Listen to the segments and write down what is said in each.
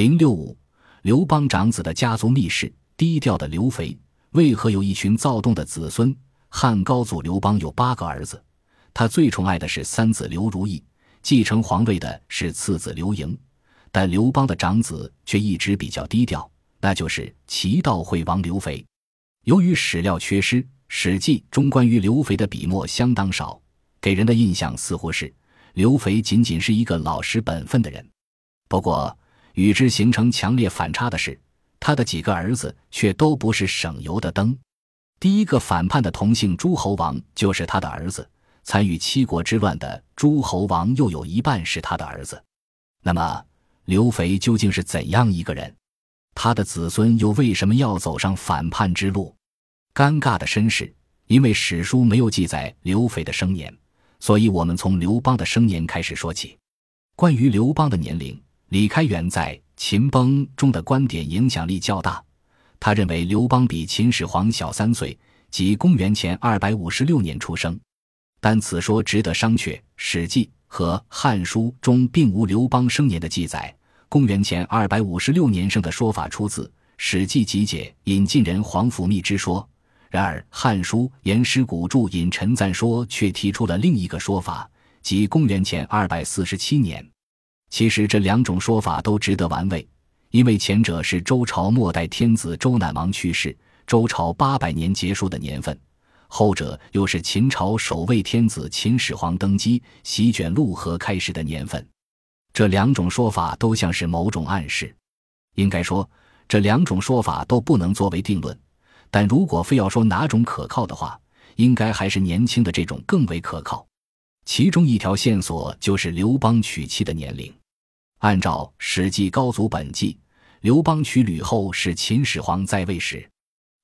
零六五，刘邦长子的家族秘事，低调的刘肥为何有一群躁动的子孙？汉高祖刘邦有八个儿子，他最宠爱的是三子刘如意，继承皇位的是次子刘盈，但刘邦的长子却一直比较低调，那就是齐悼惠王刘肥。由于史料缺失，《史记》中关于刘肥的笔墨相当少，给人的印象似乎是刘肥仅仅是一个老实本分的人。不过，与之形成强烈反差的是，他的几个儿子却都不是省油的灯。第一个反叛的同姓诸侯王就是他的儿子，参与七国之乱的诸侯王又有一半是他的儿子。那么，刘肥究竟是怎样一个人？他的子孙又为什么要走上反叛之路？尴尬的身世，因为史书没有记载刘肥的生年，所以我们从刘邦的生年开始说起。关于刘邦的年龄。李开元在《秦崩》中的观点影响力较大，他认为刘邦比秦始皇小三岁，即公元前二百五十六年出生，但此说值得商榷。《史记》和《汉书》中并无刘邦生年的记载，公元前二百五十六年生的说法出自《史记集解》引晋人皇甫谧之说，然而《汉书·颜师古注》引陈赞说却提出了另一个说法，即公元前二百四十七年。其实这两种说法都值得玩味，因为前者是周朝末代天子周赧王去世，周朝八百年结束的年份；后者又是秦朝首位天子秦始皇登基、席卷陆河开始的年份。这两种说法都像是某种暗示。应该说，这两种说法都不能作为定论。但如果非要说哪种可靠的话，应该还是年轻的这种更为可靠。其中一条线索就是刘邦娶妻的年龄。按照《史记·高祖本纪》，刘邦娶吕后是秦始皇在位时，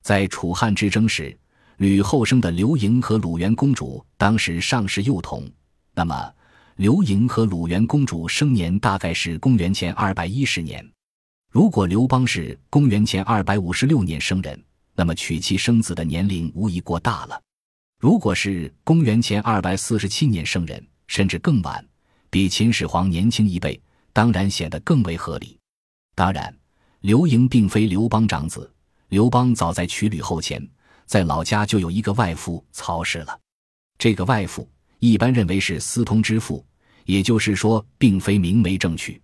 在楚汉之争时，吕后生的刘盈和鲁元公主当时尚是幼童。那么，刘盈和鲁元公主生年大概是公元前二百一十年。如果刘邦是公元前二百五十六年生人，那么娶妻生子的年龄无疑过大了。如果是公元前二百四十七年生人，甚至更晚，比秦始皇年轻一辈。当然显得更为合理。当然，刘盈并非刘邦长子。刘邦早在娶吕后前，在老家就有一个外父曹氏了。这个外父一般认为是私通之父，也就是说，并非明媒正娶。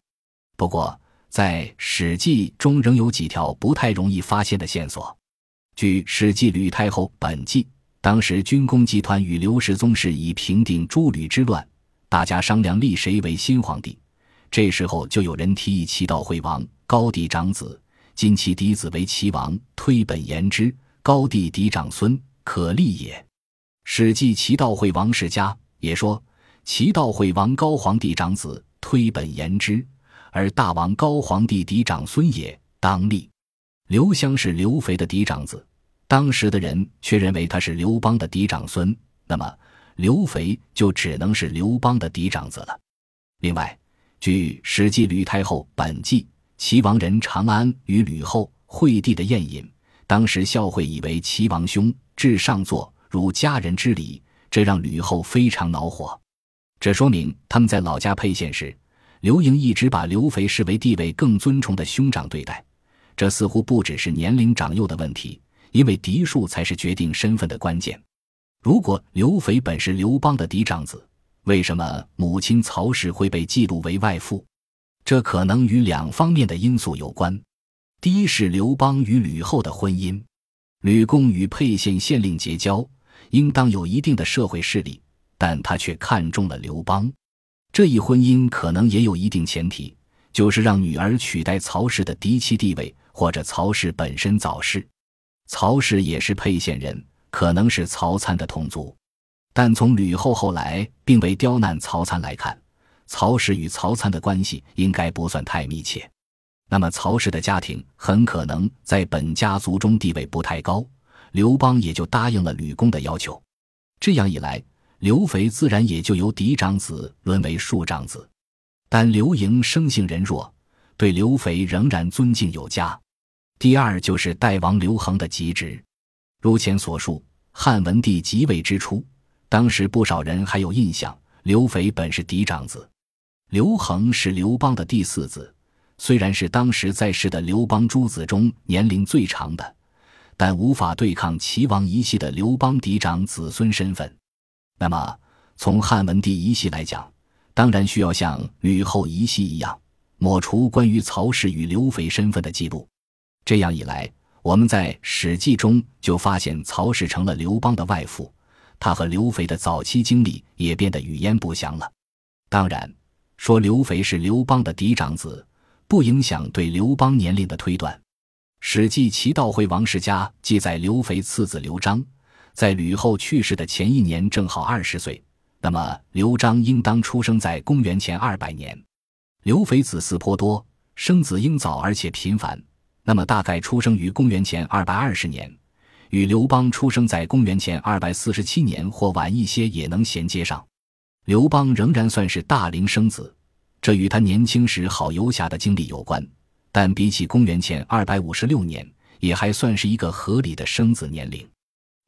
不过，在《史记》中仍有几条不太容易发现的线索。据《史记·吕太后本纪》，当时军功集团与刘氏宗室已平定诸吕之乱，大家商量立谁为新皇帝。这时候就有人提议齐悼惠王高帝长子，今其嫡子为齐王，推本言之，高帝嫡长孙可立也。《史记·齐悼惠王世家》也说，齐悼惠王高皇帝长子，推本言之，而大王高皇帝嫡长孙也，当立。刘襄是刘肥的嫡长子，当时的人却认为他是刘邦的嫡长孙，那么刘肥就只能是刘邦的嫡长子了。另外。据《史记·吕太后本纪》，齐王人长安与吕后惠帝的宴饮，当时孝惠以为齐王兄至上座如家人之礼，这让吕后非常恼火。这说明他们在老家沛县时，刘盈一直把刘肥视为地位更尊崇的兄长对待。这似乎不只是年龄长幼的问题，因为嫡庶才是决定身份的关键。如果刘肥本是刘邦的嫡长子，为什么母亲曹氏会被记录为外父？这可能与两方面的因素有关。第一是刘邦与吕后的婚姻，吕公与沛县县令结交，应当有一定的社会势力，但他却看中了刘邦。这一婚姻可能也有一定前提，就是让女儿取代曹氏的嫡妻地位，或者曹氏本身早逝。曹氏也是沛县人，可能是曹参的同族。但从吕后后来并未刁难曹参来看，曹氏与曹参的关系应该不算太密切。那么曹氏的家庭很可能在本家族中地位不太高，刘邦也就答应了吕公的要求。这样一来，刘肥自然也就由嫡长子沦为庶长子。但刘盈生性仁弱，对刘肥仍然尊敬有加。第二就是代王刘恒的极职。如前所述，汉文帝即位之初。当时不少人还有印象，刘肥本是嫡长子，刘恒是刘邦的第四子，虽然是当时在世的刘邦诸子中年龄最长的，但无法对抗齐王一系的刘邦嫡长子孙身份。那么，从汉文帝一系来讲，当然需要像吕后一系一样，抹除关于曹氏与刘肥身份的记录。这样一来，我们在《史记》中就发现曹氏成了刘邦的外父，他和刘肥的早期经历也变得语焉不详了。当然，说刘肥是刘邦的嫡长子。不影响对刘邦年龄的推断，《史记·齐悼惠王世家》记载，刘肥次子刘璋在吕后去世的前一年正好二十岁，那么刘璋应当出生在公元前二百年。刘肥子嗣颇多，生子应早而且频繁，那么大概出生于公元前二百二十年，与刘邦出生在公元前二百四十七年或晚一些也能衔接上。刘邦仍然算是大龄生子。这与他年轻时好游侠的经历有关，但比起公元前二百五十六年，也还算是一个合理的生子年龄。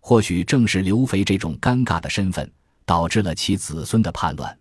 或许正是刘肥这种尴尬的身份，导致了其子孙的叛乱。